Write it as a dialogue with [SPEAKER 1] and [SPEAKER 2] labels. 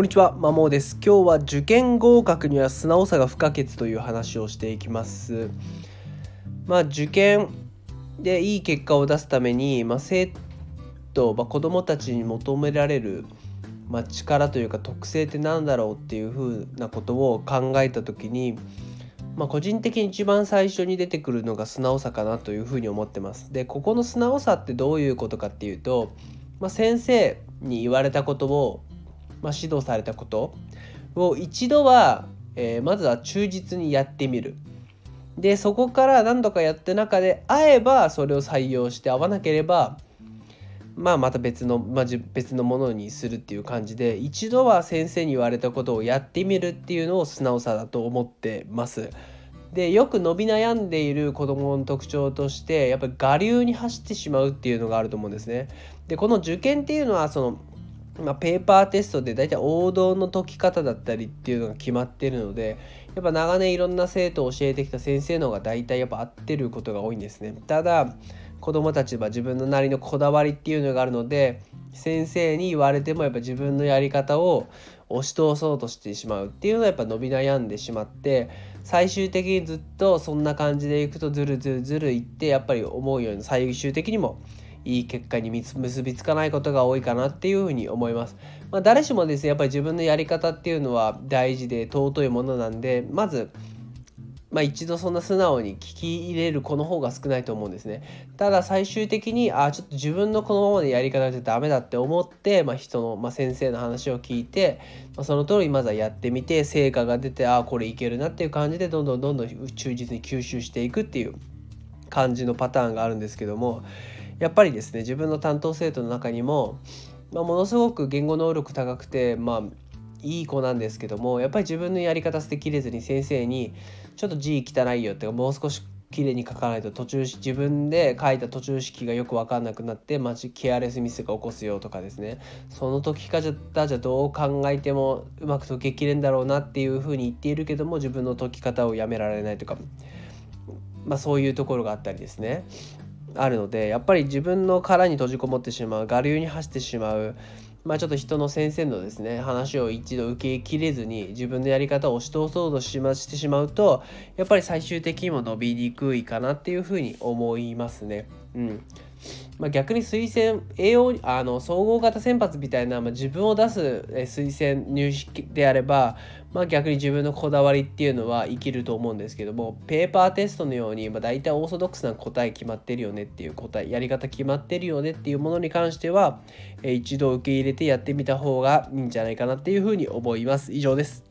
[SPEAKER 1] こんにちは、まもです。今日は受験合格には素直さが不可欠という話をしていきます。まあ、受験でいい結果を出すために、まあ、生徒、まあ、子どもたちに求められる、まあ、力というか特性って何だろうっていうふうなことを考えた時に、まあ、個人的に一番最初に出てくるのが素直さかなというふうに思ってます。でここの素直さってどういうことかっていうと、まあ、先生に言われたことをまあ、指導されたことを一度は、えー、まずは忠実にやってみる。でそこから何度かやって中で合えばそれを採用して合わなければまあまた別の、まあ、別のものにするっていう感じで一度は先生に言われたことをやってみるっていうのを素直さだと思ってます。でよく伸び悩んでいる子どもの特徴としてやっぱり我流に走ってしまうっていうのがあると思うんですね。でこの受験っていうのはそのまあ、ペーパーテストで大体王道の解き方だったりっていうのが決まってるのでやっぱ長年いろんな生徒を教えてきた先生の方が大体やっぱ合ってることが多いんですね。ただ子どもたちは自分のなりのこだわりっていうのがあるので先生に言われてもやっぱ自分のやり方を押し通そうとしてしまうっていうのはやっぱ伸び悩んでしまって最終的にずっとそんな感じでいくとずるずるずるいってやっぱり思うように最終的にもいい結果に結びつかないことが多いかなっていうふうに思います。まあ、誰しもですねやっぱり自分のやり方っていうのは大事で尊いものなんでまずまあ、一度そんな素直に聞き入れる子の方が少ないと思うんですね。ただ最終的にあちょっと自分のこのままでやり方じゃダメだって思って、まあ、人の、まあ、先生の話を聞いて、まあ、その通りまずはやってみて成果が出てあこれいけるなっていう感じでどんどんどんどん忠実に吸収していくっていう感じのパターンがあるんですけどもやっぱりですね自分の担当生徒の中にも、まあ、ものすごく言語能力高くてまあいい子なんですけどもやっぱり自分のやり方捨てきれずに先生にちょっと字汚いよってもう少し綺麗に書かないと途中自分で書いた途中式がよく分かんなくなってマジケアレスミスが起こすよとかですね。その時かじゃじゃどう考えてもうまく解けきれんだろうなっていうふうに言っているけども自分の解き方をやめられないとかまあそういうところがあったりですね。あるのでやっぱり自分の殻に閉じこもってしまう我流に走ってしまうまあちょっと人の先生のですね話を一度受けきれずに自分のやり方を押し通そうとしましてしまうとやっぱり最終的にも伸びにくいかなっていうふうに思いますね。うんまあ、逆に推薦栄養あの総合型選抜みたいな、まあ、自分を出す推薦入試であれば、まあ、逆に自分のこだわりっていうのは生きると思うんですけどもペーパーテストのように、まあ、大体オーソドックスな答え決まってるよねっていう答えやり方決まってるよねっていうものに関しては、え一度受け入れてやってみた方がいいんじゃないかなっていうふうに思います以上です。